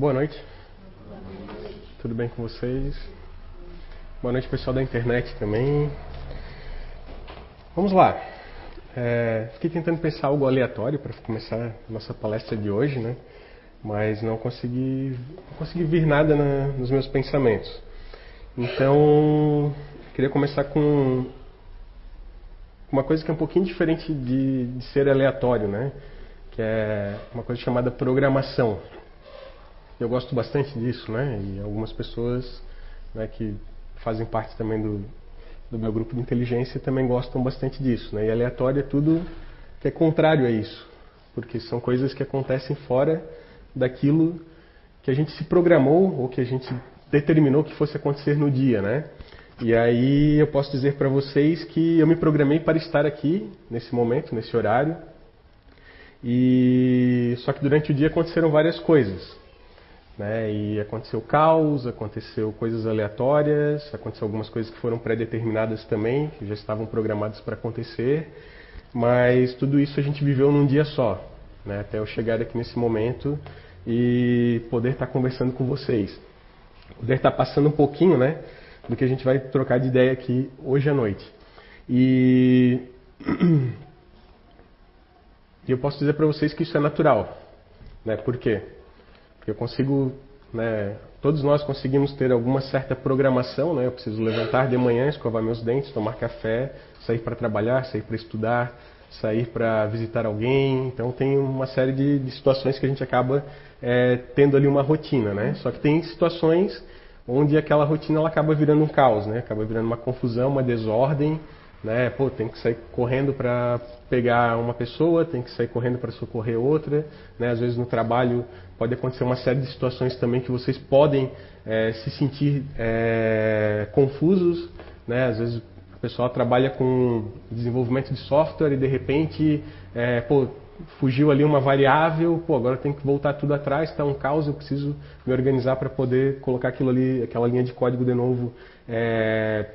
Boa noite. Tudo bem com vocês? Boa noite, pessoal da internet também. Vamos lá. É, fiquei tentando pensar algo aleatório para começar a nossa palestra de hoje, né? Mas não consegui, não consegui vir nada na, nos meus pensamentos. Então, queria começar com uma coisa que é um pouquinho diferente de, de ser aleatório, né? Que é uma coisa chamada programação. Eu gosto bastante disso, né? E algumas pessoas né, que fazem parte também do, do meu grupo de inteligência também gostam bastante disso, né? E aleatório é tudo que é contrário a isso, porque são coisas que acontecem fora daquilo que a gente se programou ou que a gente determinou que fosse acontecer no dia, né? E aí eu posso dizer para vocês que eu me programei para estar aqui nesse momento, nesse horário. E só que durante o dia aconteceram várias coisas. Né? E aconteceu caos, aconteceu coisas aleatórias, aconteceu algumas coisas que foram pré-determinadas também, que já estavam programadas para acontecer, mas tudo isso a gente viveu num dia só, né? até eu chegar aqui nesse momento e poder estar conversando com vocês. Poder estar passando um pouquinho né, do que a gente vai trocar de ideia aqui hoje à noite. E, e eu posso dizer para vocês que isso é natural. Né? Por quê? Eu consigo, né, todos nós conseguimos ter alguma certa programação, né? Eu preciso levantar de manhã, escovar meus dentes, tomar café, sair para trabalhar, sair para estudar, sair para visitar alguém. Então tem uma série de, de situações que a gente acaba é, tendo ali uma rotina, né? Só que tem situações onde aquela rotina ela acaba virando um caos, né? Acaba virando uma confusão, uma desordem né? Pô, tem que sair correndo para pegar uma pessoa, tem que sair correndo para socorrer outra, né? Às vezes no trabalho pode acontecer uma série de situações também que vocês podem é, se sentir é, confusos, né? Às vezes o pessoal trabalha com desenvolvimento de software e de repente, é, pô, fugiu ali uma variável, pô, agora tem que voltar tudo atrás, está um caos, eu preciso me organizar para poder colocar aquilo ali, aquela linha de código de novo é,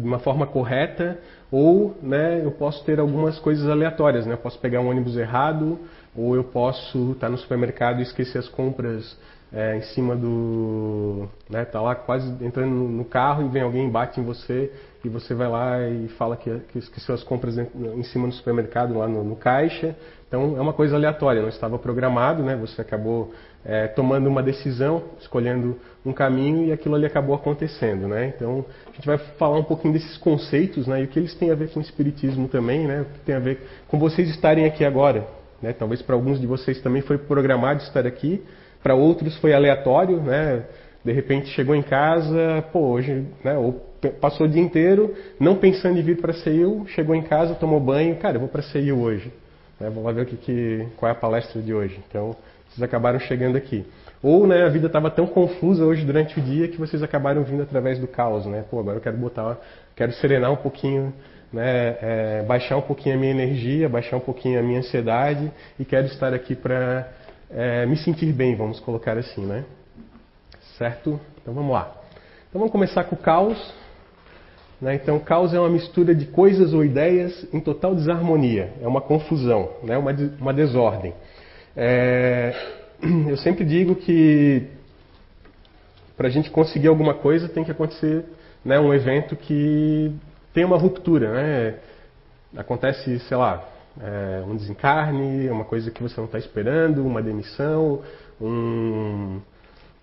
de uma forma correta, ou né, eu posso ter algumas coisas aleatórias. Né? Eu posso pegar um ônibus errado, ou eu posso estar no supermercado e esquecer as compras é, em cima do. Né, tá lá quase entrando no carro e vem alguém, bate em você e você vai lá e fala que, que esqueceu as compras em, cima do supermercado, lá no, no, caixa. Então é uma coisa aleatória, não estava programado, né? você acabou é, tomando uma decisão, escolhendo um caminho e aquilo ali acabou acontecendo. Né? Então a gente vai falar um pouquinho desses conceitos né? e o que eles têm a ver com o Espiritismo também, né? o que tem a ver com vocês estarem aqui agora. Né? Talvez para alguns de vocês também foi programado estar aqui, para outros foi aleatório, né? de repente chegou em casa, pô, hoje, né? ou passou o dia inteiro não pensando em vir para a CEIU, chegou em casa, tomou banho, cara, eu vou para a CEIU hoje. Né? Vou lá ver o que, que, qual é a palestra de hoje. Então, vocês acabaram chegando aqui. Ou né, a vida estava tão confusa hoje durante o dia que vocês acabaram vindo através do caos. Né? Pô, agora eu quero botar, quero serenar um pouquinho, né, é, baixar um pouquinho a minha energia, baixar um pouquinho a minha ansiedade e quero estar aqui para é, me sentir bem, vamos colocar assim, né? Certo? Então vamos lá. Então vamos começar com o caos. Né? Então, caos é uma mistura de coisas ou ideias em total desarmonia, é uma confusão, né? uma, uma desordem. É, eu sempre digo que para a gente conseguir alguma coisa tem que acontecer né, um evento que tem uma ruptura. Né? Acontece, sei lá, é, um desencarne, uma coisa que você não está esperando, uma demissão, um,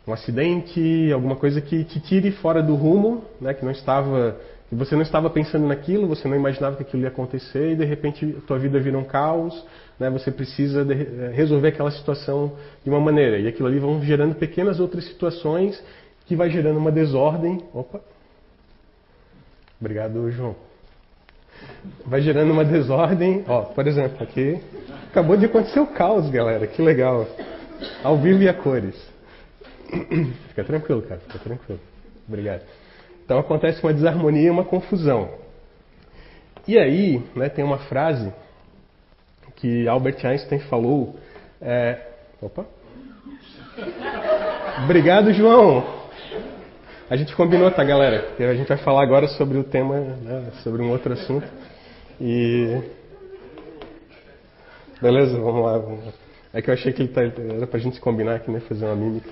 um acidente, alguma coisa que te tire fora do rumo, né, que não estava e você não estava pensando naquilo, você não imaginava que aquilo ia acontecer e de repente a tua vida vira um caos, né? Você precisa de, eh, resolver aquela situação de uma maneira e aquilo ali vão gerando pequenas outras situações que vai gerando uma desordem. Opa. Obrigado, João. Vai gerando uma desordem. Ó, por exemplo, aqui acabou de acontecer o caos, galera. Que legal. Ao vivo e a cores. Fica tranquilo, cara. Fica tranquilo. Obrigado. Então acontece uma desarmonia e uma confusão. E aí, né, tem uma frase que Albert Einstein falou. É... Opa! Obrigado, João! A gente combinou, tá, galera? A gente vai falar agora sobre o tema, né, sobre um outro assunto. E. Beleza, vamos lá. Vamos lá. É que eu achei que ele tá, era pra gente combinar aqui, né? Fazer uma mímica.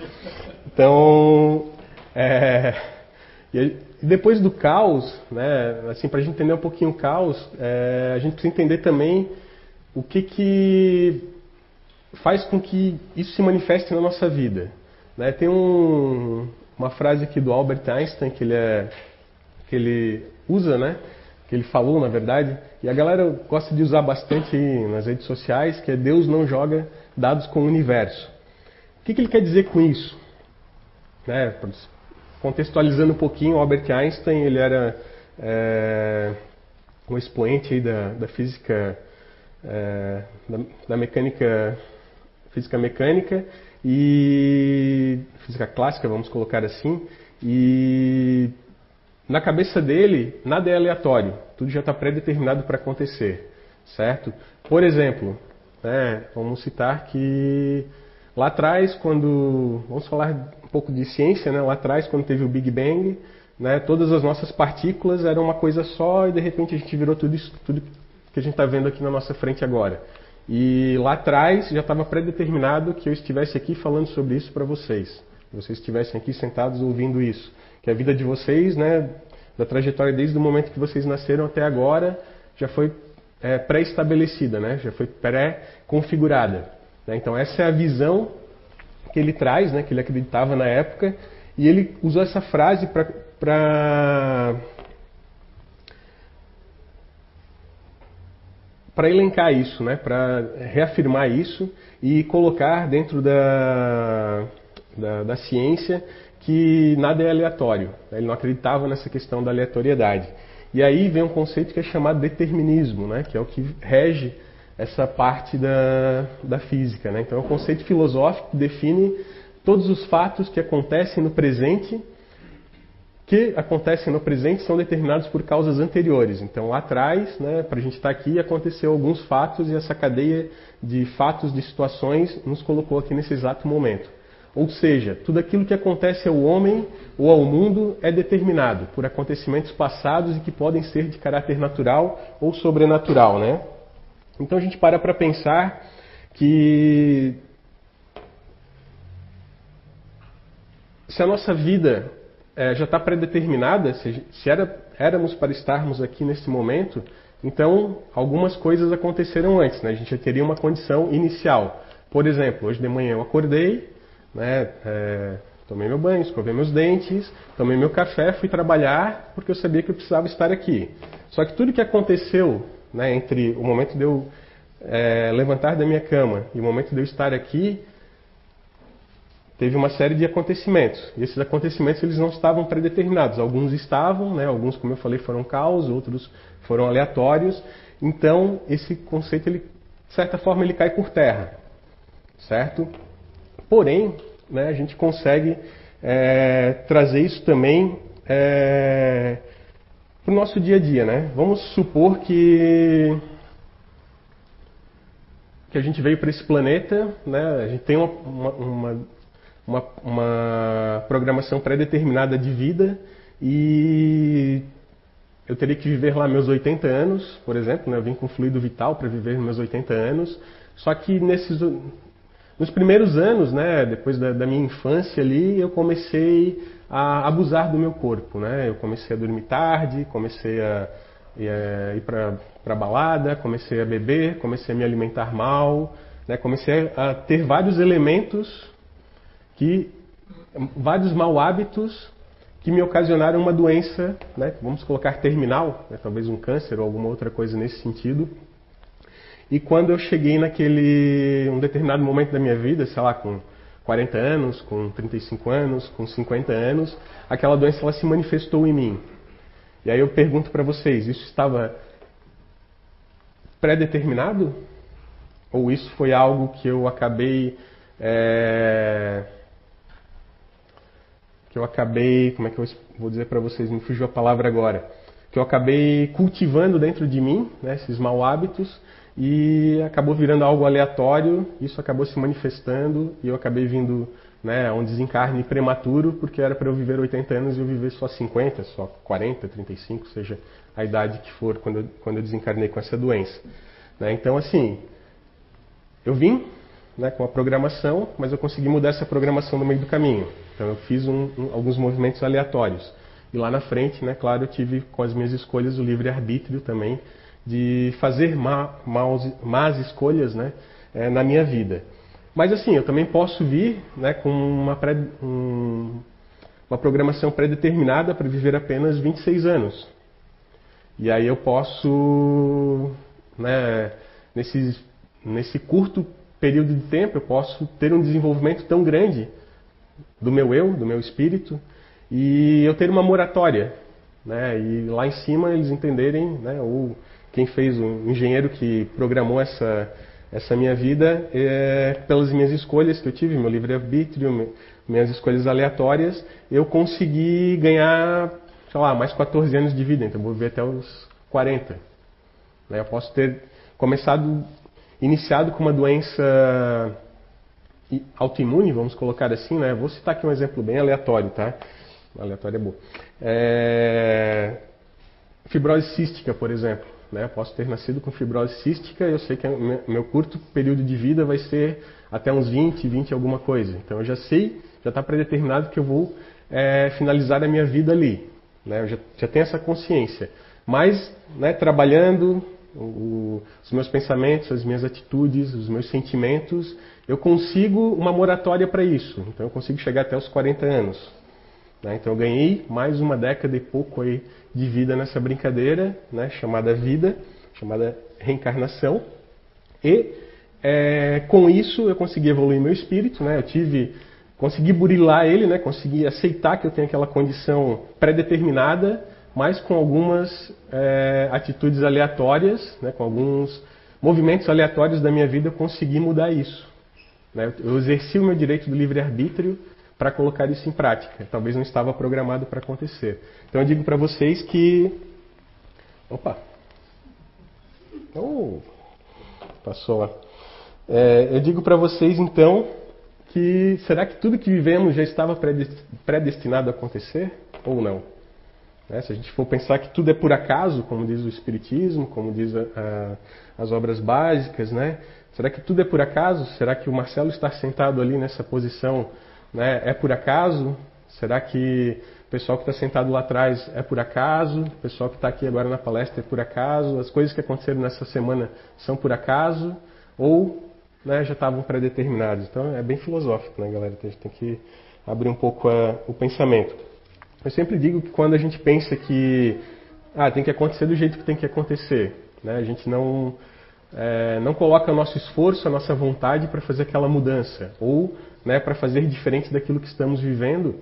Então, é, e depois do caos, né? Assim, pra gente entender um pouquinho o caos, é, a gente precisa entender também o que que faz com que isso se manifeste na nossa vida. Né? Tem um, uma frase aqui do Albert Einstein que ele, é, que ele usa, né? que ele falou, na verdade, e a galera gosta de usar bastante nas redes sociais, que é Deus não joga dados com o universo. O que, que ele quer dizer com isso? Né? Contextualizando um pouquinho, Albert Einstein ele era é, um expoente da, da, física, é, da, da mecânica, física mecânica e física clássica, vamos colocar assim, e na cabeça dele, nada é aleatório, tudo já está pré-determinado para acontecer, certo? Por exemplo, né, vamos citar que lá atrás, quando. Vamos falar pouco de ciência, né? lá atrás, quando teve o Big Bang, né, todas as nossas partículas eram uma coisa só e de repente a gente virou tudo isso, tudo que a gente está vendo aqui na nossa frente agora. E lá atrás já estava pré-determinado que eu estivesse aqui falando sobre isso para vocês. Vocês estivessem aqui sentados ouvindo isso que a vida de vocês, né, da trajetória desde o momento que vocês nasceram até agora, já foi é, pré-estabelecida, né, já foi pré-configurada. Né? Então essa é a visão ele traz, né, que ele acreditava na época, e ele usou essa frase para para elencar isso, né, para reafirmar isso e colocar dentro da, da, da ciência que nada é aleatório. Ele não acreditava nessa questão da aleatoriedade. E aí vem um conceito que é chamado determinismo, né? que é o que rege essa parte da, da física. Né? Então é um conceito filosófico que define todos os fatos que acontecem no presente, que acontecem no presente são determinados por causas anteriores. Então lá atrás, né, para a gente estar tá aqui, aconteceu alguns fatos e essa cadeia de fatos, de situações, nos colocou aqui nesse exato momento. Ou seja, tudo aquilo que acontece ao homem ou ao mundo é determinado por acontecimentos passados e que podem ser de caráter natural ou sobrenatural, né? Então a gente para para pensar que se a nossa vida é, já está predeterminada, se, se era, éramos para estarmos aqui nesse momento, então algumas coisas aconteceram antes, né? A gente já teria uma condição inicial. Por exemplo, hoje de manhã eu acordei, né? É, tomei meu banho, escovei meus dentes, tomei meu café, fui trabalhar porque eu sabia que eu precisava estar aqui. Só que tudo que aconteceu né, entre o momento de eu é, levantar da minha cama e o momento de eu estar aqui, teve uma série de acontecimentos. E esses acontecimentos eles não estavam predeterminados. Alguns estavam, né, alguns, como eu falei, foram caos, outros foram aleatórios. Então, esse conceito, ele, de certa forma, ele cai por terra. Certo? Porém, né, a gente consegue é, trazer isso também é, para o nosso dia a dia. Né? Vamos supor que, que a gente veio para esse planeta, né? a gente tem uma, uma, uma, uma programação pré-determinada de vida e eu teria que viver lá meus 80 anos, por exemplo, né? eu vim com fluido vital para viver meus 80 anos, só que nesses, nos primeiros anos, né, depois da, da, minha infância ali, eu comecei a abusar do meu corpo, né? Eu comecei a dormir tarde, comecei a, a ir para balada, comecei a beber, comecei a me alimentar mal, né? Comecei a ter vários elementos que vários mal hábitos que me ocasionaram uma doença, né? Vamos colocar terminal, né? talvez um câncer ou alguma outra coisa nesse sentido e quando eu cheguei naquele um determinado momento da minha vida, sei lá, com 40 anos, com 35 anos, com 50 anos, aquela doença ela se manifestou em mim. E aí eu pergunto para vocês, isso estava pré-determinado? Ou isso foi algo que eu acabei é... que eu acabei, como é que eu vou dizer para vocês, me fugiu a palavra agora, que eu acabei cultivando dentro de mim, né, esses mau hábitos, e acabou virando algo aleatório, isso acabou se manifestando e eu acabei vindo né, um desencarne prematuro, porque era para eu viver 80 anos e eu viver só 50, só 40, 35, seja a idade que for quando eu, quando eu desencarnei com essa doença. Né? Então, assim, eu vim né, com a programação, mas eu consegui mudar essa programação no meio do caminho. Então eu fiz um, um, alguns movimentos aleatórios. E lá na frente, né, claro, eu tive com as minhas escolhas o livre arbítrio também de fazer má, maus, más escolhas, né, é, na minha vida. Mas assim, eu também posso vir né, com uma, pré, um, uma programação pré-determinada para viver apenas 26 anos. E aí eu posso, né, nesse, nesse curto período de tempo, eu posso ter um desenvolvimento tão grande do meu eu, do meu espírito, e eu ter uma moratória. Né, e lá em cima eles entenderem, né, ou quem fez, o engenheiro que programou essa, essa minha vida, é, pelas minhas escolhas que eu tive, meu livre-arbítrio, minhas escolhas aleatórias, eu consegui ganhar, sei lá, mais 14 anos de vida, então vou viver até os 40. Né? Eu posso ter começado, iniciado com uma doença autoimune, vamos colocar assim, né? Vou citar aqui um exemplo bem aleatório, tá? Aleatório é bom. É... Fibrose cística, por exemplo. Né? Posso ter nascido com fibrose cística eu sei que meu curto período de vida vai ser até uns 20, 20 alguma coisa. Então eu já sei, já está predeterminado que eu vou é, finalizar a minha vida ali. Né? Eu já, já tenho essa consciência. Mas, né, trabalhando o, os meus pensamentos, as minhas atitudes, os meus sentimentos, eu consigo uma moratória para isso. Então eu consigo chegar até os 40 anos. Né? Então eu ganhei mais uma década e pouco aí de vida nessa brincadeira, né, chamada vida, chamada reencarnação. E é, com isso eu consegui evoluir meu espírito, né? Eu tive, consegui burilar ele, né? Consegui aceitar que eu tenho aquela condição pré-determinada, mas com algumas é, atitudes aleatórias, né? Com alguns movimentos aleatórios da minha vida eu consegui mudar isso. Né? Eu exerci o meu direito do livre arbítrio para colocar isso em prática. Talvez não estava programado para acontecer. Então eu digo para vocês que. Opa! Oh, passou lá. É, eu digo para vocês então que será que tudo que vivemos já estava predestinado a acontecer ou não? Né? Se a gente for pensar que tudo é por acaso, como diz o Espiritismo, como diz a, a, as obras básicas, né? Será que tudo é por acaso? Será que o Marcelo estar sentado ali nessa posição né, é por acaso? Será que o pessoal que está sentado lá atrás é por acaso? O pessoal que está aqui agora na palestra é por acaso? As coisas que aconteceram nessa semana são por acaso? Ou né, já estavam pré-determinadas? Então é bem filosófico, né, galera? A gente tem que abrir um pouco a, o pensamento. Eu sempre digo que quando a gente pensa que ah, tem que acontecer do jeito que tem que acontecer, né, a gente não é, não coloca o nosso esforço, a nossa vontade para fazer aquela mudança, ou né, para fazer diferente daquilo que estamos vivendo,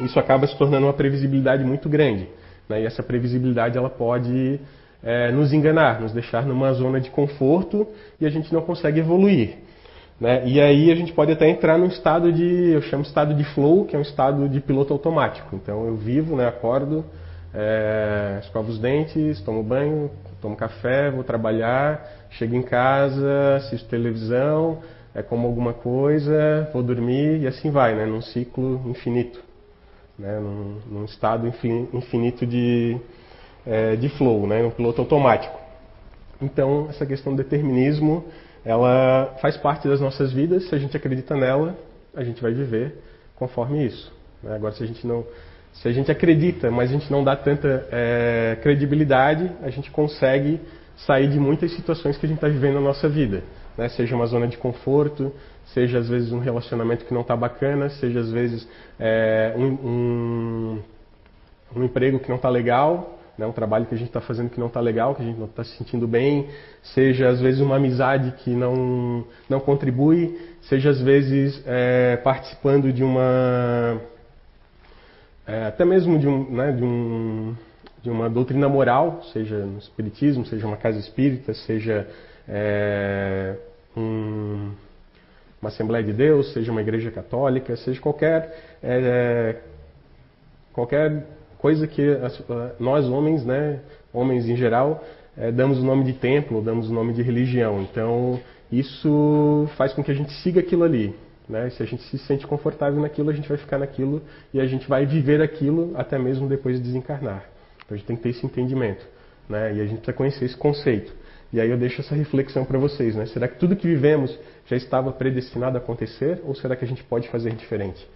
isso acaba se tornando uma previsibilidade muito grande. Né, e essa previsibilidade ela pode é, nos enganar, nos deixar numa zona de conforto e a gente não consegue evoluir. Né? E aí a gente pode até entrar num estado de, eu chamo estado de flow, que é um estado de piloto automático. Então eu vivo, né, acordo, é, escovo os dentes, tomo banho, tomo café, vou trabalhar, chego em casa, assisto televisão, é, como alguma coisa, vou dormir e assim vai, né, num ciclo infinito, né, num, num estado infinito de, é, de flow, né, num piloto automático. Então, essa questão do determinismo, ela faz parte das nossas vidas, se a gente acredita nela, a gente vai viver conforme isso. Né? Agora, se a gente não se a gente acredita, mas a gente não dá tanta é, credibilidade, a gente consegue sair de muitas situações que a gente está vivendo na nossa vida. Né? Seja uma zona de conforto, seja às vezes um relacionamento que não está bacana, seja às vezes é, um, um, um, emprego que não está legal, né? um trabalho que a gente está fazendo que não está legal, que a gente não está se sentindo bem, seja às vezes uma amizade que não, não contribui, seja às vezes é, participando de uma é, até mesmo de, um, né, de, um, de, uma doutrina moral, seja no espiritismo, seja uma casa espírita, seja é, um, uma Assembleia de Deus, seja uma igreja católica, seja qualquer, é, qualquer coisa que nós homens, né, homens em geral, é, damos o nome de templo, damos o nome de religião. Então isso faz com que a gente siga aquilo ali. Né? Se a gente se sente confortável naquilo, a gente vai ficar naquilo e a gente vai viver aquilo até mesmo depois de desencarnar. Então a gente tem que ter esse entendimento. Né? E a gente precisa conhecer esse conceito. E aí eu deixo essa reflexão para vocês. Né? Será que tudo que vivemos já estava predestinado a acontecer? Ou será que a gente pode fazer diferente?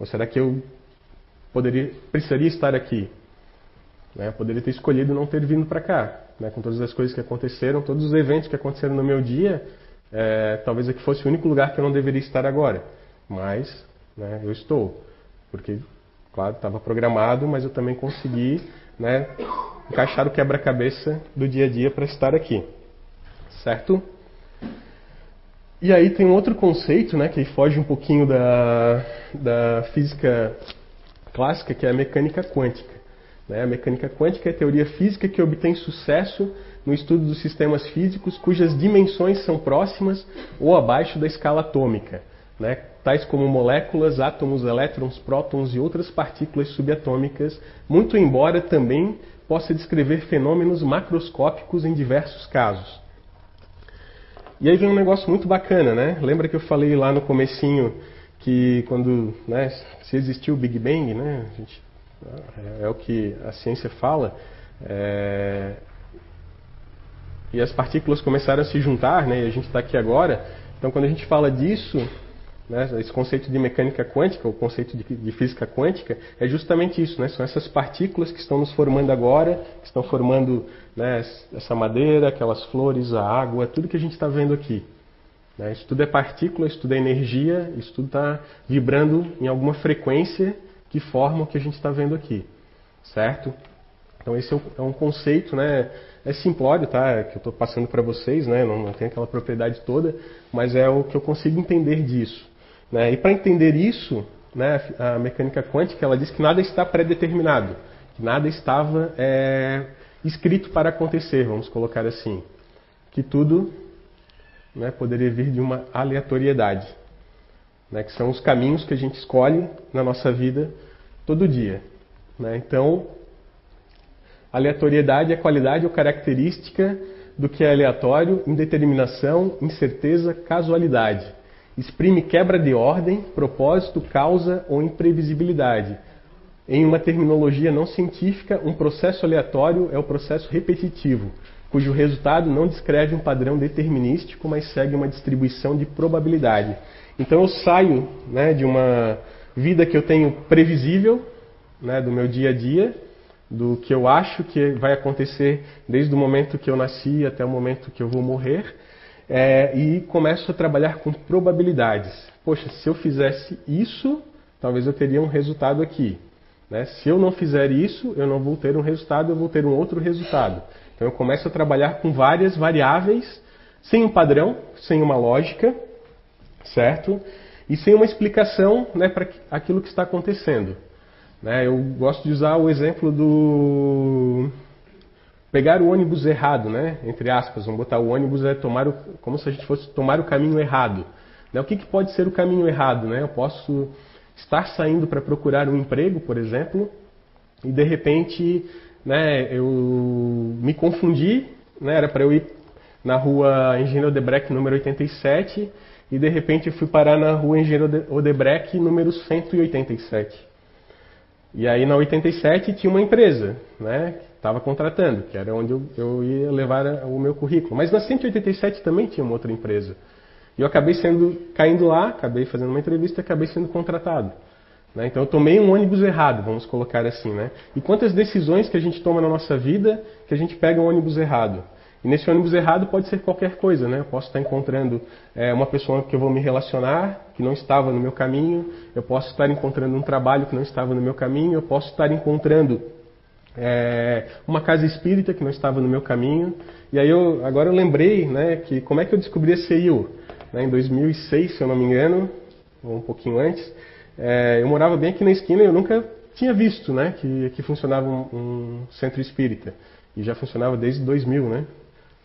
Ou será que eu poderia, precisaria estar aqui? Né? Poderia ter escolhido não ter vindo para cá, né? com todas as coisas que aconteceram, todos os eventos que aconteceram no meu dia. É, talvez aqui fosse o único lugar que eu não deveria estar agora, mas né, eu estou, porque, claro, estava programado, mas eu também consegui né, encaixar o quebra-cabeça do dia a dia para estar aqui, certo? E aí tem um outro conceito, né, que foge um pouquinho da, da física clássica, que é a mecânica quântica. Né? A mecânica quântica é a teoria física que obtém sucesso no estudo dos sistemas físicos cujas dimensões são próximas ou abaixo da escala atômica, né? tais como moléculas, átomos, elétrons, prótons e outras partículas subatômicas, muito embora também possa descrever fenômenos macroscópicos em diversos casos. E aí vem um negócio muito bacana, né? Lembra que eu falei lá no comecinho que quando né, se existiu o Big Bang, né, gente, é, é, o que a ciência fala, é, e as partículas começaram a se juntar, né, e a gente está aqui agora. Então, quando a gente fala disso, né, esse conceito de mecânica quântica, o conceito de, de, física quântica, é justamente isso. Né, são essas partículas que estão nos formando agora, que estão formando né, essa madeira, aquelas flores, a água, tudo que a gente está vendo aqui. Né, isso tudo é partícula, isso tudo é energia, isso tudo está vibrando em alguma frequência que forma o que a gente está vendo aqui. Certo? Então, esse é um conceito, né? é simplório, tá? Que eu estou passando para vocês, né? Não, não tem aquela propriedade toda, mas é o que eu consigo entender disso. Né? E para entender isso, né, a mecânica quântica ela diz que nada está pré-determinado, que nada estava é, escrito para acontecer, vamos colocar assim, que tudo né, poderia vir de uma aleatoriedade, né, que são os caminhos que a gente escolhe na nossa vida todo dia. Né? Então, Aleatoriedade é qualidade ou característica do que é aleatório, indeterminação, incerteza, casualidade. Exprime quebra de ordem, propósito, causa ou imprevisibilidade. Em uma terminologia não científica, um processo aleatório é o processo repetitivo, cujo resultado não descreve um padrão determinístico, mas segue uma distribuição de probabilidade. Então eu saio né, de uma vida que eu tenho previsível, né, do meu dia a dia, do que eu acho que vai acontecer desde o momento que eu nasci até o momento que eu vou morrer, é, e começo a trabalhar com probabilidades. Poxa, se eu fizesse isso, talvez eu teria um resultado aqui. Né? Se eu não fizer isso, eu não vou ter um resultado, eu vou ter um outro resultado. Então eu começo a trabalhar com várias variáveis, sem um padrão, sem uma lógica, certo? E sem uma explicação né, para aquilo que está acontecendo. Né? Eu gosto de usar o exemplo do pegar o ônibus errado, né? Entre aspas, vamos botar o ônibus é tomar o, como se a gente fosse tomar o caminho errado. Né? O que, que pode ser o caminho errado, né? Eu posso estar saindo para procurar um emprego, por exemplo, e de repente, né? Eu me confundi, né? Era para eu ir na rua Engenheiro Odebrecht número 87 e de repente fui parar na rua Engenheiro Odebrecht número 187. E aí na 87 tinha uma empresa, né, que estava contratando, que era onde eu, eu, ia levar o meu currículo. Mas na 187 também tinha uma outra empresa. E eu acabei sendo caindo lá, acabei fazendo uma entrevista, e acabei sendo contratado. Né? Então eu tomei um ônibus errado, vamos colocar assim, né? E quantas decisões que a gente toma na nossa vida que a gente pega um ônibus errado? E nesse ônibus errado pode ser qualquer coisa, né? Eu posso estar encontrando é, uma pessoa que eu vou me relacionar, que não estava no meu caminho, eu posso estar encontrando um trabalho que não estava no meu caminho, eu posso estar encontrando é, uma casa espírita que não estava no meu caminho. E aí eu, agora eu lembrei, né, que como é que eu descobri a CIU? Né, em 2006, se eu não me engano, ou um pouquinho antes, é, eu morava bem aqui na esquina e eu nunca tinha visto, né, que aqui funcionava um, um centro espírita. E já funcionava desde 2000, né?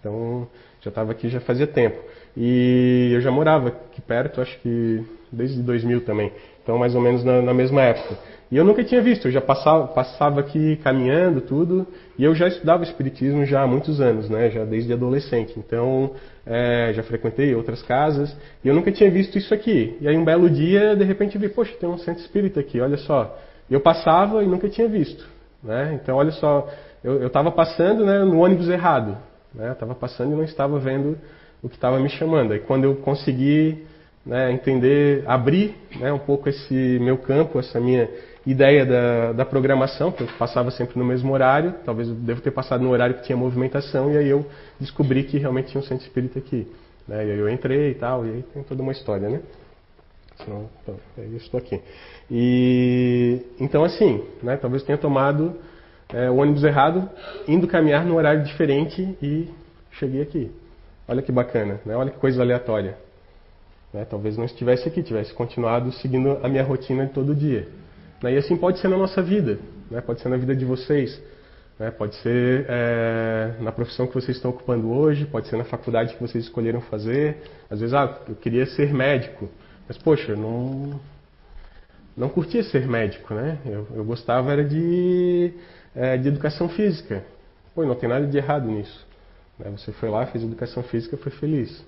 Então, já estava aqui já fazia tempo. E eu já morava aqui perto, acho que desde 2000 também. Então, mais ou menos na, na mesma época. E eu nunca tinha visto, eu já passava, passava aqui caminhando, tudo, e eu já estudava Espiritismo já há muitos anos, né? Já desde adolescente. Então, é, já frequentei outras casas, e eu nunca tinha visto isso aqui. E aí, um belo dia, de repente, vi, poxa, tem um centro espírita aqui, olha só. Eu passava e nunca tinha visto. Né? Então, olha só, eu estava passando né, no ônibus errado. Né? Estava passando e não estava vendo o que estava me chamando. E quando eu consegui né, entender, abrir né, um pouco esse meu campo, essa minha ideia da, da programação, que eu passava sempre no mesmo horário, talvez eu devo ter passado no horário que tinha movimentação, e aí eu descobri que realmente tinha um centro espírita aqui. Né, e aí eu entrei e tal, e aí tem toda uma história, né? Senão, então, eu estou aqui. E então assim, né, talvez tenha tomado é, o ônibus errado, indo caminhar num horário diferente e cheguei aqui. Olha que bacana, né? olha que coisa aleatória. Né? Talvez não estivesse aqui, tivesse continuado seguindo a minha rotina de todo dia. Né? E assim pode ser na nossa vida, né? pode ser na vida de vocês, né? pode ser é, na profissão que vocês estão ocupando hoje, pode ser na faculdade que vocês escolheram fazer. Às vezes, ah, eu queria ser médico, mas poxa, não não curtia ser médico, né? Eu, eu gostava era de, é, de educação física. Pô, não tem nada de errado nisso. Né? Você foi lá, fez educação física, foi feliz.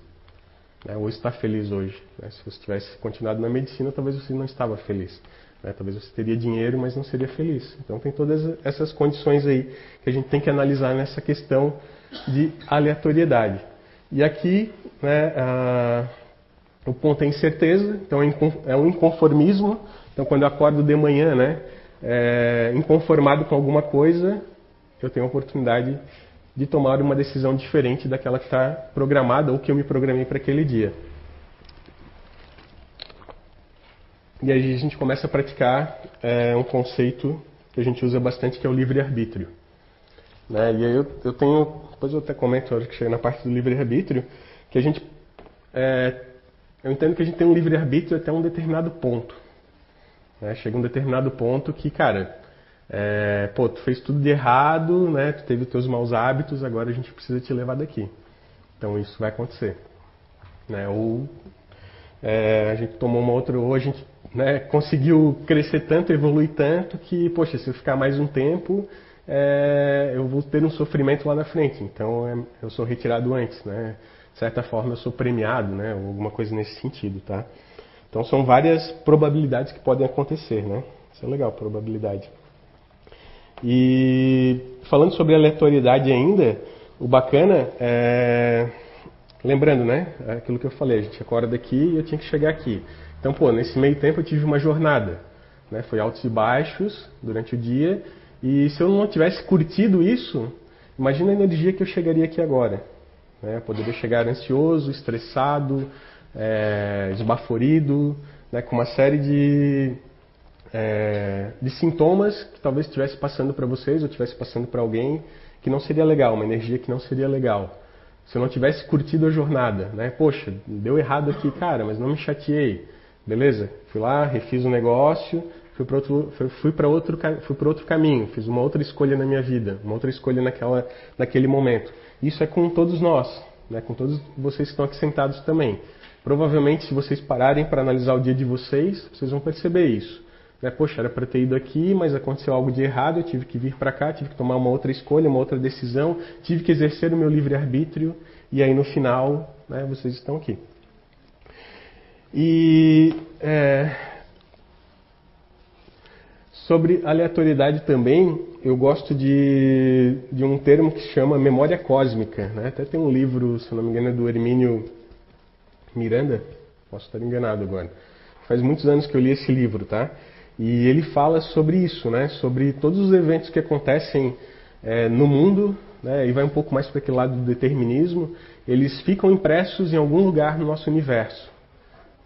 Né? Ou está feliz hoje. Né? Se você tivesse continuado na medicina, talvez você não estava feliz. Né? Talvez você teria dinheiro, mas não seria feliz. Então tem todas essas condições aí que a gente tem que analisar nessa questão de aleatoriedade. E aqui, né, o ponto é incerteza, então é um inconformismo. Então quando eu acordo de manhã, né, é, inconformado com alguma coisa, eu tenho a oportunidade de tomar uma decisão diferente daquela que está programada ou que eu me programei para aquele dia. E aí a gente começa a praticar é, um conceito que a gente usa bastante, que é o livre-arbítrio. Né? E aí eu, eu, tenho, depois eu até comento, hora que chega na parte do livre-arbítrio, que a gente, é, eu entendo que a gente tem um livre-arbítrio até um determinado ponto. Né? Chega um determinado ponto que, cara, é, pô, tu fez tudo de errado, né? Tu teve teus maus hábitos, agora a gente precisa te levar daqui. Então isso vai acontecer. Né? Ou é, a gente tomou uma outra, ou a gente né, conseguiu crescer tanto, evoluir tanto, que, poxa, se eu ficar mais um tempo, é, eu vou ter um sofrimento lá na frente. Então é, eu sou retirado antes, né? De certa forma eu sou premiado, né? Ou alguma coisa nesse sentido, tá? Então são várias probabilidades que podem acontecer, né? Isso é legal, probabilidade. E falando sobre aleatoriedade ainda, o bacana é. Lembrando, né? Aquilo que eu falei, a gente acorda daqui e eu tinha que chegar aqui. Então, pô, nesse meio tempo eu tive uma jornada. Né? Foi altos e baixos durante o dia. E se eu não tivesse curtido isso, imagina a energia que eu chegaria aqui agora. Né? Eu poderia chegar ansioso, estressado, é, esbaforido, né? com uma série de é, de sintomas que talvez estivesse passando para vocês ou estivesse passando para alguém que não seria legal, uma energia que não seria legal. Se eu não tivesse curtido a jornada, né? Poxa, deu errado aqui, cara, mas não me chateei. Beleza? Fui lá, refiz o um negócio, fui para outro, fui outro, fui outro caminho, fiz uma outra escolha na minha vida, uma outra escolha naquela, naquele momento. Isso é com todos nós, né? Com todos vocês que estão aqui sentados também. Provavelmente, se vocês pararem para analisar o dia de vocês, vocês vão perceber isso. Né? Poxa, era para ter ido aqui, mas aconteceu algo de errado, eu tive que vir para cá, tive que tomar uma outra escolha, uma outra decisão, tive que exercer o meu livre-arbítrio, e aí no final né, vocês estão aqui. E é, sobre aleatoriedade também, eu gosto de, de um termo que chama memória cósmica. Né? Até tem um livro, se não me engano, é do Hermínio Miranda, posso estar enganado agora. Faz muitos anos que eu li esse livro, tá? E ele fala sobre isso, né? sobre todos os eventos que acontecem é, no mundo, né? e vai um pouco mais para aquele lado do determinismo, eles ficam impressos em algum lugar no nosso universo.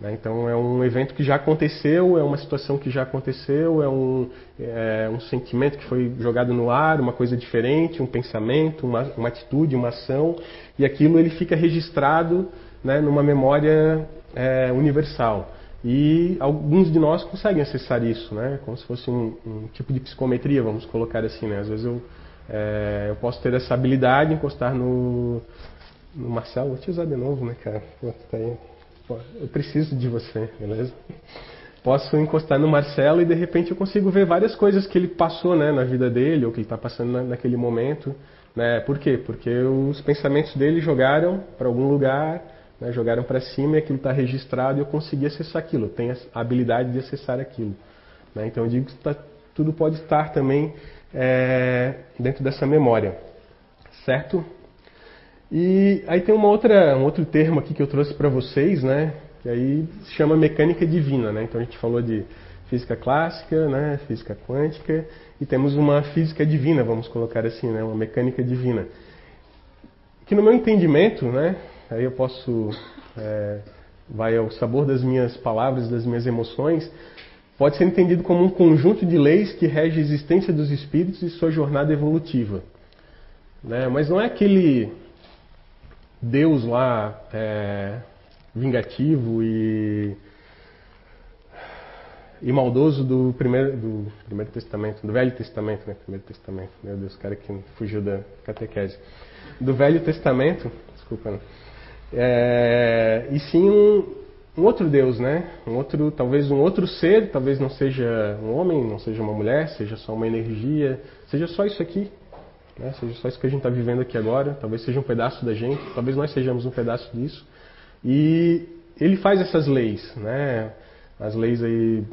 Né? Então é um evento que já aconteceu, é uma situação que já aconteceu, é um, é um sentimento que foi jogado no ar, uma coisa diferente, um pensamento, uma, uma atitude, uma ação, e aquilo ele fica registrado né, numa memória é, universal. E alguns de nós conseguem acessar isso, né? Como se fosse um, um tipo de psicometria, vamos colocar assim, né? Às vezes eu, é, eu posso ter essa habilidade, encostar no, no Marcelo, vou te usar de novo, né, cara? Pô, tá aí. Pô, eu preciso de você, beleza? Posso encostar no Marcelo e de repente eu consigo ver várias coisas que ele passou, né, na vida dele ou que ele está passando na, naquele momento, né? Por quê? Porque os pensamentos dele jogaram para algum lugar né, jogaram para cima e aquilo está registrado e eu consegui acessar aquilo, eu tenho a habilidade de acessar aquilo. Né? Então eu digo que tá, tudo pode estar também é, dentro dessa memória, certo? E aí tem uma outra, um outro termo aqui que eu trouxe para vocês, né? Que aí se chama mecânica divina, né? Então a gente falou de física clássica, né? Física quântica e temos uma física divina, vamos colocar assim, né? Uma mecânica divina. Que no meu entendimento, né? Aí eu posso é, vai ao sabor das minhas palavras, das minhas emoções, pode ser entendido como um conjunto de leis que rege a existência dos espíritos e sua jornada evolutiva. Né? Mas não é aquele Deus lá é, vingativo e, e maldoso do primeiro, do primeiro Testamento, do Velho Testamento, né? Primeiro Testamento, meu Deus, o cara que fugiu da catequese. Do Velho Testamento, desculpa, né? É, e sim um, um outro Deus, né? Um outro, talvez um outro ser, talvez não seja um homem, não seja uma mulher, seja só uma energia, seja só isso aqui, né? Seja só isso que a gente está vivendo aqui agora, talvez seja um pedaço da gente, talvez nós sejamos um pedaço disso. E ele faz essas leis, né? As leis aí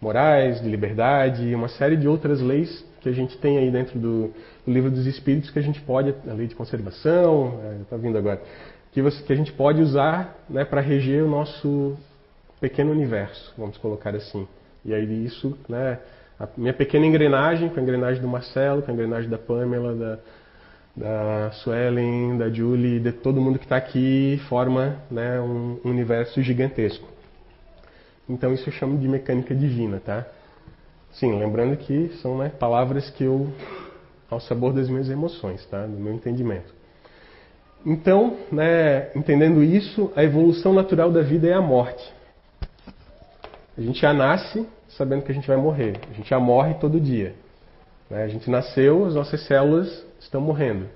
morais, de liberdade, uma série de outras leis que a gente tem aí dentro do, do livro dos Espíritos que a gente pode, a lei de conservação, está é, vindo agora, que, você, que a gente pode usar né, para reger o nosso pequeno universo, vamos colocar assim. E aí isso, né, a minha pequena engrenagem, com a engrenagem do Marcelo, com a engrenagem da Pamela, da, da Suelen, da Julie, de todo mundo que está aqui, forma né, um universo gigantesco. Então isso eu chamo de mecânica divina, tá? Sim, lembrando que são né, palavras que eu, ao sabor das minhas emoções, tá? Do meu entendimento. Então, né, entendendo isso, a evolução natural da vida é a morte. A gente já nasce sabendo que a gente vai morrer. A gente já morre todo dia. Né? A gente nasceu, as nossas células estão morrendo.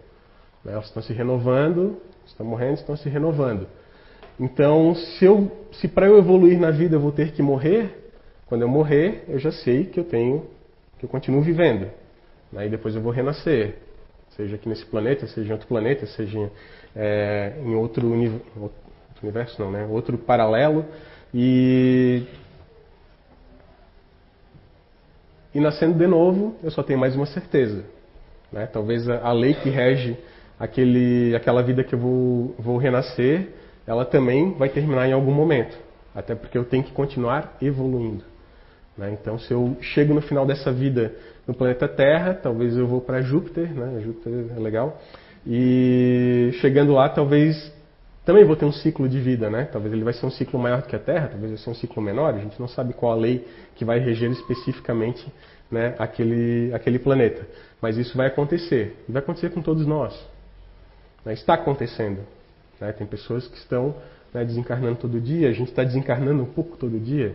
Né? Elas estão se renovando, estão morrendo, estão se renovando. Então, se, se para eu evoluir na vida eu vou ter que morrer, quando eu morrer, eu já sei que eu tenho, que eu continuo vivendo. Aí depois eu vou renascer, seja aqui nesse planeta, seja em outro planeta, seja é, em outro, uni outro universo, não, né? Outro paralelo e e nascendo de novo, eu só tenho mais uma certeza. Né? Talvez a, a, lei que rege aquele, aquela vida que eu vou, vou renascer, ela também vai terminar em algum momento. Até porque eu tenho que continuar evoluindo. Né? Então, se eu chego no final dessa vida no planeta Terra, talvez eu vou para Júpiter, né? Júpiter é legal. E chegando lá, talvez também vou ter um ciclo de vida, né? Talvez ele vai ser um ciclo maior do que a Terra, talvez vai ser um ciclo menor. A gente não sabe qual a lei que vai reger especificamente né, aquele, aquele planeta. Mas isso vai acontecer. E vai acontecer com todos nós. Né? Está acontecendo. Né? Tem pessoas que estão né, desencarnando todo dia. A gente está desencarnando um pouco todo dia.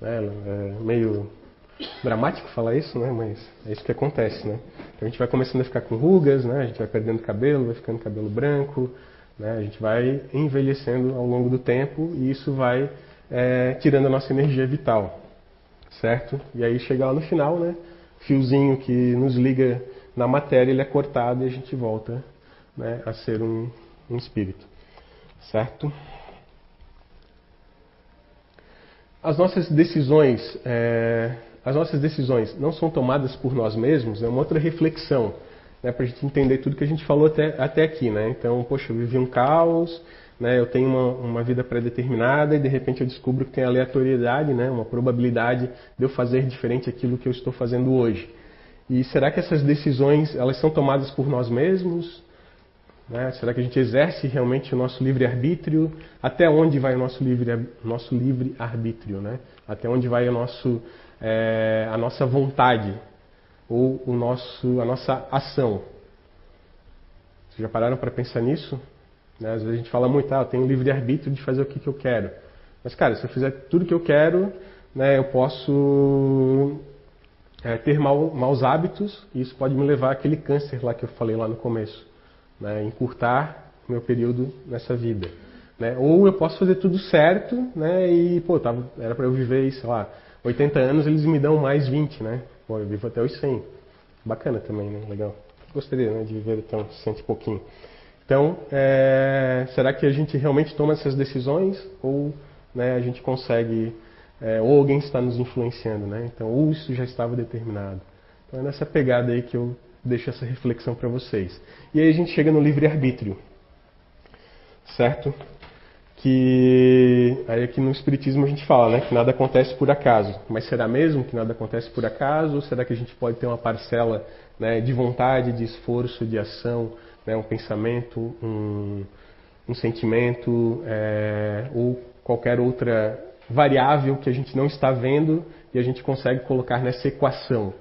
Né? É meio dramático falar isso, né? Mas é isso que acontece, né? Então a gente vai começando a ficar com rugas, né? A gente vai perdendo cabelo, vai ficando cabelo branco, né? A gente vai envelhecendo ao longo do tempo e isso vai é, tirando a nossa energia vital, certo? E aí chega lá no final, né? Fiozinho que nos liga na matéria, ele é cortado e a gente volta né, a ser um, um espírito, certo? As nossas decisões, é, as nossas decisões não são tomadas por nós mesmos, é uma outra reflexão né, para a gente entender tudo que a gente falou até, até aqui. Né? Então, poxa, eu vivi um caos, né, eu tenho uma, uma vida pré-determinada e de repente eu descubro que tem aleatoriedade, né, uma probabilidade de eu fazer diferente aquilo que eu estou fazendo hoje. E será que essas decisões elas são tomadas por nós mesmos? Né? Será que a gente exerce realmente o nosso livre-arbítrio? Até onde vai o nosso livre, nosso livre arbítrio? Né? Até onde vai o nosso, é, a nossa vontade? ou o nosso, a nossa ação. Vocês já pararam para pensar nisso? Né? Às vezes a gente fala muito, ah, eu tenho livre-arbítrio de fazer o que, que eu quero. Mas, cara, se eu fizer tudo o que eu quero, né, eu posso é, ter mal, maus hábitos e isso pode me levar àquele câncer lá que eu falei lá no começo. Né, encurtar meu período nessa vida. Né? Ou eu posso fazer tudo certo né, e, pô, tava, era para eu viver, sei lá, 80 anos, eles me dão mais 20, né? Pô, eu vivo até os 100. Bacana também, né? Legal. Gostaria né, de viver até uns 100 e pouquinho. Então, é, será que a gente realmente toma essas decisões ou né, a gente consegue, é, ou alguém está nos influenciando, né? Então, ou isso já estava determinado. Então, é nessa pegada aí que eu deixo essa reflexão para vocês. E aí a gente chega no livre-arbítrio. certo? Que aí aqui no Espiritismo a gente fala né, que nada acontece por acaso. Mas será mesmo que nada acontece por acaso? Ou será que a gente pode ter uma parcela né, de vontade, de esforço, de ação, né, um pensamento, um, um sentimento é, ou qualquer outra variável que a gente não está vendo e a gente consegue colocar nessa equação?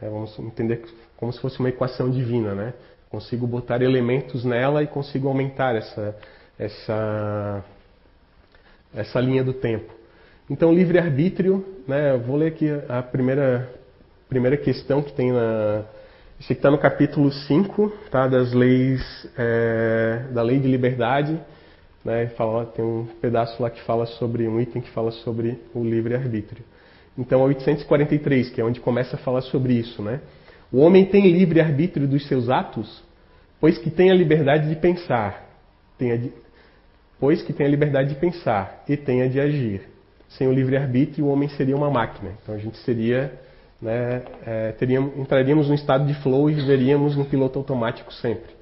É, vamos entender como se fosse uma equação divina, né? Consigo botar elementos nela e consigo aumentar essa, essa, essa linha do tempo. Então, livre-arbítrio, né? Vou ler aqui a primeira, primeira questão que tem na. Isso aqui está no capítulo 5 tá, das leis, é, da lei de liberdade. Né, fala, tem um pedaço lá que fala sobre, um item que fala sobre o livre-arbítrio. Então, a 843, que é onde começa a falar sobre isso, né? O homem tem livre arbítrio dos seus atos, pois que tem a liberdade de pensar, tenha de, pois que tem a liberdade de pensar e tenha de agir. Sem o livre arbítrio, o homem seria uma máquina. Então a gente seria, né, é, teríamos, entraríamos no estado de flow e viveríamos no piloto automático sempre.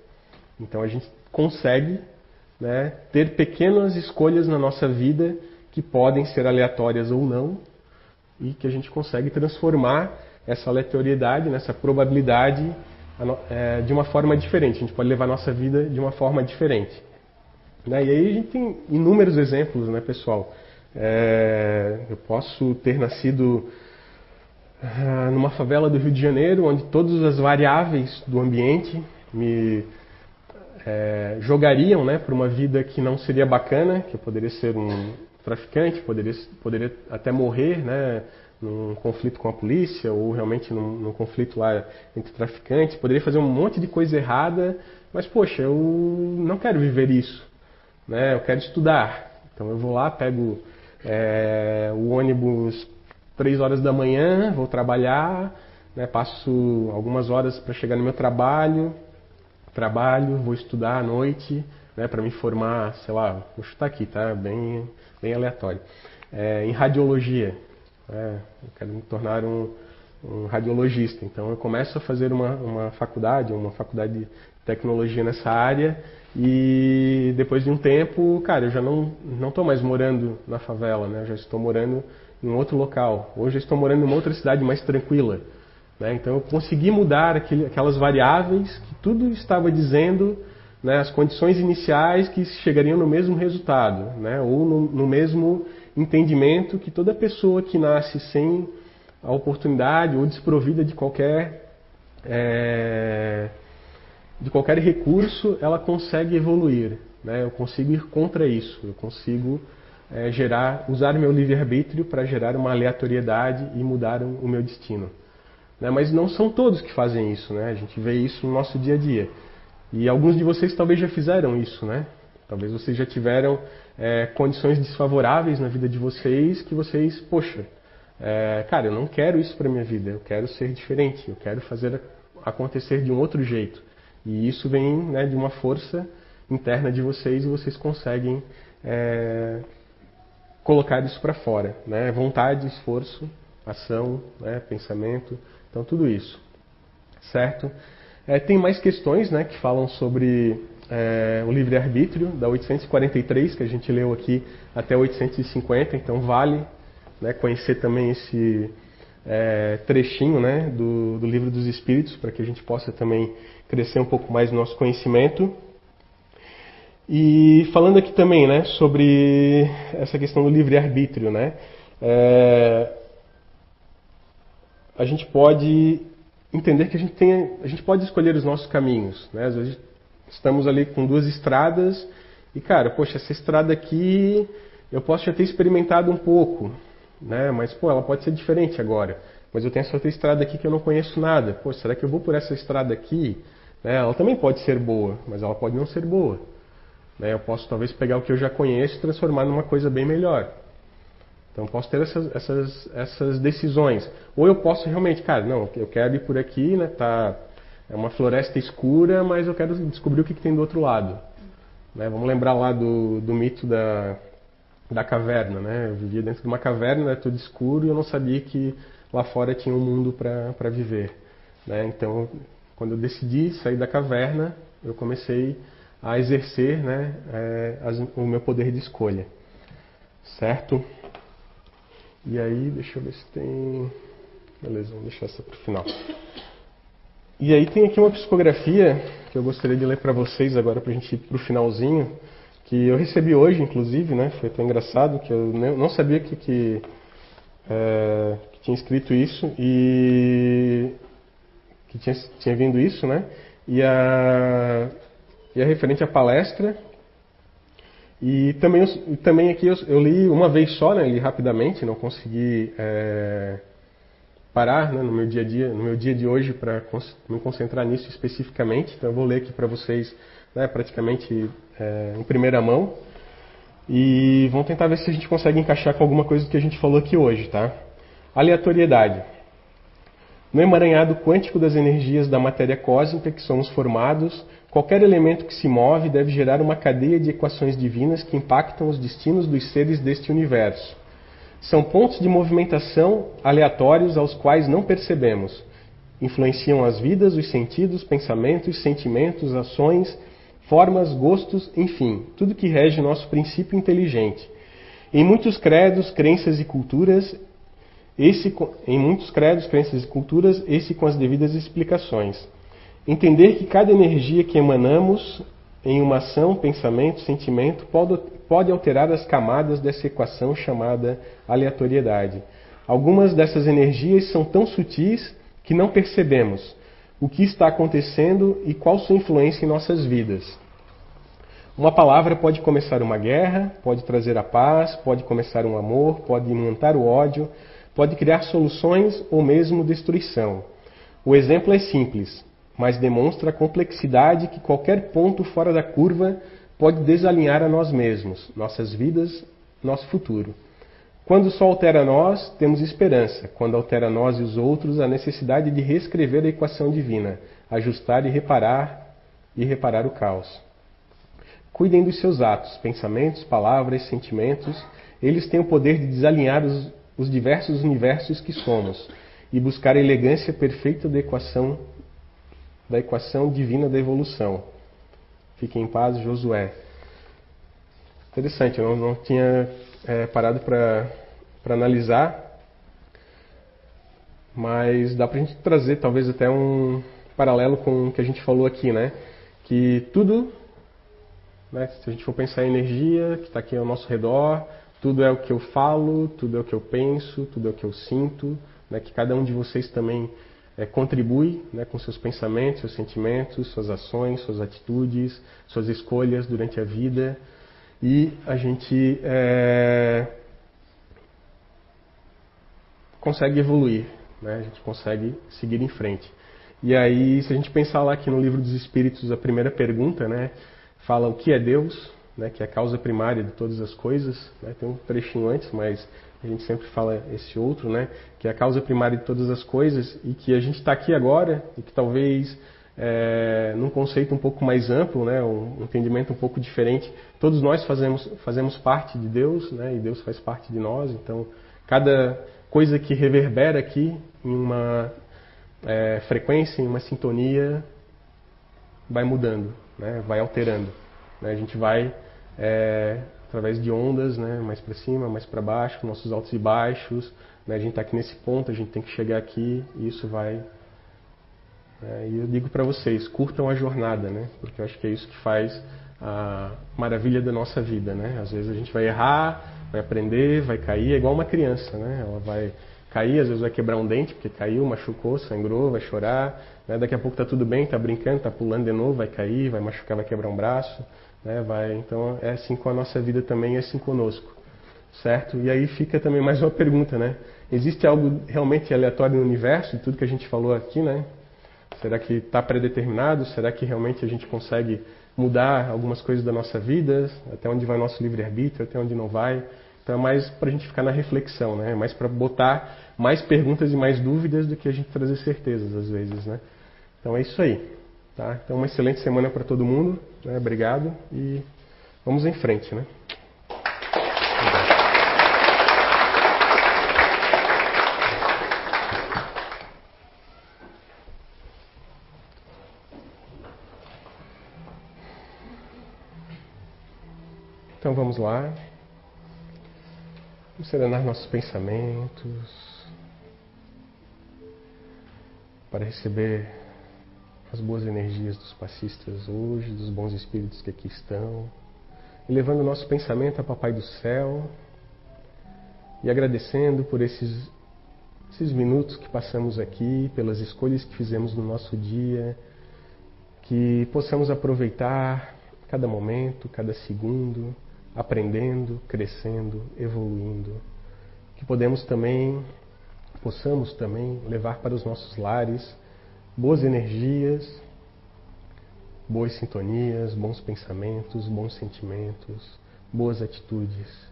Então a gente consegue né, ter pequenas escolhas na nossa vida que podem ser aleatórias ou não e que a gente consegue transformar essa aleatoriedade, nessa probabilidade é, de uma forma diferente. A gente pode levar a nossa vida de uma forma diferente. Né? E aí a gente tem inúmeros exemplos, né, pessoal? É, eu posso ter nascido ah, numa favela do Rio de Janeiro, onde todas as variáveis do ambiente me é, jogariam né, para uma vida que não seria bacana, que eu poderia ser um traficante, poderia, poderia até morrer, né, num conflito com a polícia ou realmente num, num, conflito lá entre traficantes, poderia fazer um monte de coisa errada, mas poxa, eu não quero viver isso, né? Eu quero estudar, então eu vou lá, pego é, o ônibus três horas da manhã, vou trabalhar, né? Passo algumas horas para chegar no meu trabalho, trabalho, vou estudar à noite, né? Para me formar, sei lá, vou chutar aqui, tá? Bem, bem aleatório. É, em radiologia, é, eu quero me tornar um, um, radiologista. Então eu começo a fazer uma, uma faculdade, uma faculdade de tecnologia nessa área e depois de um tempo, cara, eu já não não estou mais morando na favela, né? Eu já estou morando em outro local. Hoje eu estou morando em uma outra cidade mais tranquila. Né? Então eu consegui mudar aquele, aquelas variáveis que tudo estava dizendo, né, as condições iniciais que chegariam no mesmo resultado, né, ou no, no mesmo entendimento que toda pessoa que nasce sem a oportunidade ou desprovida de qualquer é, de qualquer recurso, ela consegue evoluir. Né? Eu consigo ir contra isso. Eu consigo é, gerar, usar meu livre-arbítrio para gerar uma aleatoriedade e mudar o meu destino. Né? Mas não são todos que fazem isso. Né? A gente vê isso no nosso dia a dia. E alguns de vocês talvez já fizeram isso, né? Talvez vocês já tiveram é, condições desfavoráveis na vida de vocês que vocês, poxa, é, cara, eu não quero isso para minha vida, eu quero ser diferente, eu quero fazer acontecer de um outro jeito. E isso vem né, de uma força interna de vocês e vocês conseguem é, colocar isso para fora. Né? Vontade, esforço, ação, né, pensamento, então tudo isso. Certo? É, tem mais questões né, que falam sobre é, o livre-arbítrio, da 843, que a gente leu aqui, até 850, então vale né, conhecer também esse é, trechinho né, do, do Livro dos Espíritos, para que a gente possa também crescer um pouco mais no nosso conhecimento. E falando aqui também né, sobre essa questão do livre-arbítrio, né, é, a gente pode entender que a gente, tem, a gente pode escolher os nossos caminhos. Né? Às vezes Estamos ali com duas estradas e, cara, poxa, essa estrada aqui eu posso já ter experimentado um pouco, né? Mas, pô, ela pode ser diferente agora. Mas eu tenho essa outra estrada aqui que eu não conheço nada. Pô, será que eu vou por essa estrada aqui? Né? Ela também pode ser boa, mas ela pode não ser boa. Né? Eu posso talvez pegar o que eu já conheço e transformar numa coisa bem melhor. Então posso ter essas, essas, essas decisões. Ou eu posso realmente, cara, não, eu quero ir por aqui, né? Tá, é uma floresta escura, mas eu quero descobrir o que, que tem do outro lado. Né? Vamos lembrar lá do, do mito da, da caverna. Né? Eu vivia dentro de uma caverna, era tudo escuro, e eu não sabia que lá fora tinha um mundo para viver. Né? Então, quando eu decidi sair da caverna, eu comecei a exercer né, é, as, o meu poder de escolha. Certo? E aí, deixa eu ver se tem. Beleza, vamos deixar essa para o final. E aí tem aqui uma psicografia que eu gostaria de ler para vocês agora para a gente ir para o finalzinho, que eu recebi hoje, inclusive, né? Foi tão engraçado que eu não sabia que, que, é, que tinha escrito isso e que tinha, tinha vindo isso, né? E a, e a referente à palestra. E também, também aqui eu, eu li uma vez só, né? Li rapidamente, não consegui. É, parar né, no meu dia a dia, no meu dia de hoje para me concentrar nisso especificamente. Então eu vou ler aqui para vocês, né, praticamente é, em primeira mão e vamos tentar ver se a gente consegue encaixar com alguma coisa que a gente falou aqui hoje, tá? Aleatoriedade. No emaranhado quântico das energias da matéria cósmica que somos formados, qualquer elemento que se move deve gerar uma cadeia de equações divinas que impactam os destinos dos seres deste universo. São pontos de movimentação aleatórios aos quais não percebemos. Influenciam as vidas, os sentidos, pensamentos, sentimentos, ações, formas, gostos, enfim, tudo que rege nosso princípio inteligente. Em muitos credos, crenças e culturas, esse, em muitos credos, crenças e culturas, esse com as devidas explicações. Entender que cada energia que emanamos em uma ação, pensamento, sentimento, pode, pode alterar as camadas dessa equação chamada aleatoriedade. Algumas dessas energias são tão sutis que não percebemos o que está acontecendo e qual sua influência em nossas vidas. Uma palavra pode começar uma guerra, pode trazer a paz, pode começar um amor, pode imantar o ódio, pode criar soluções ou mesmo destruição. O exemplo é simples, mas demonstra a complexidade que qualquer ponto fora da curva pode desalinhar a nós mesmos, nossas vidas, nosso futuro. Quando só altera nós, temos esperança. Quando altera nós e os outros, a necessidade de reescrever a equação divina, ajustar e reparar e reparar o caos. Cuidem dos seus atos, pensamentos, palavras, sentimentos. Eles têm o poder de desalinhar os, os diversos universos que somos e buscar a elegância perfeita da equação da equação divina da evolução. Fique em paz, Josué. Interessante, eu não, não tinha é, parado para analisar, mas dá para a gente trazer talvez até um paralelo com o que a gente falou aqui, né? Que tudo, né, se a gente for pensar em energia que está aqui ao nosso redor, tudo é o que eu falo, tudo é o que eu penso, tudo é o que eu sinto, né, que cada um de vocês também é, contribui né, com seus pensamentos, seus sentimentos, suas ações, suas atitudes, suas escolhas durante a vida. E a gente é, consegue evoluir, né, a gente consegue seguir em frente. E aí, se a gente pensar lá aqui no livro dos Espíritos, a primeira pergunta, né, fala o que é Deus, né, que é a causa primária de todas as coisas. Né, tem um trechinho antes, mas a gente sempre fala esse outro, né? Que é a causa primária de todas as coisas e que a gente está aqui agora e que talvez é, num conceito um pouco mais amplo, né? Um entendimento um pouco diferente. Todos nós fazemos fazemos parte de Deus, né? E Deus faz parte de nós. Então, cada coisa que reverbera aqui em uma é, frequência, em uma sintonia, vai mudando, né? Vai alterando. Né? A gente vai é, através de ondas, né, mais para cima, mais para baixo, nossos altos e baixos. Né, a gente está aqui nesse ponto, a gente tem que chegar aqui e isso vai. É, e eu digo para vocês, curtam a jornada, né, porque eu acho que é isso que faz a maravilha da nossa vida. Né? Às vezes a gente vai errar, vai aprender, vai cair, é igual uma criança, né? ela vai cair, às vezes vai quebrar um dente porque caiu, machucou, sangrou, vai chorar. Né? Daqui a pouco está tudo bem, está brincando, está pulando de novo, vai cair, vai machucar, vai quebrar um braço. Né? Vai, então é assim com a nossa vida também, é assim conosco, certo? E aí fica também mais uma pergunta, né? Existe algo realmente aleatório no universo, tudo que a gente falou aqui, né? Será que está predeterminado? Será que realmente a gente consegue mudar algumas coisas da nossa vida? Até onde vai o nosso livre-arbítrio, até onde não vai? Então é mais para a gente ficar na reflexão, né? É mais para botar mais perguntas e mais dúvidas do que a gente trazer certezas às vezes, né? Então é isso aí. Tá? Então, uma excelente semana para todo mundo. Né? Obrigado e vamos em frente. Né? Então vamos lá. Vamos serenar nossos pensamentos. Para receber as boas energias dos passistas hoje, dos bons espíritos que aqui estão, e levando o nosso pensamento a Papai do Céu. E agradecendo por esses, esses minutos que passamos aqui, pelas escolhas que fizemos no nosso dia, que possamos aproveitar cada momento, cada segundo aprendendo, crescendo, evoluindo. Que podemos também, possamos também levar para os nossos lares boas energias, boas sintonias, bons pensamentos, bons sentimentos, boas atitudes.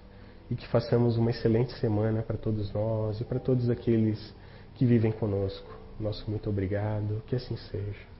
E que façamos uma excelente semana para todos nós e para todos aqueles que vivem conosco. Nosso muito obrigado, que assim seja.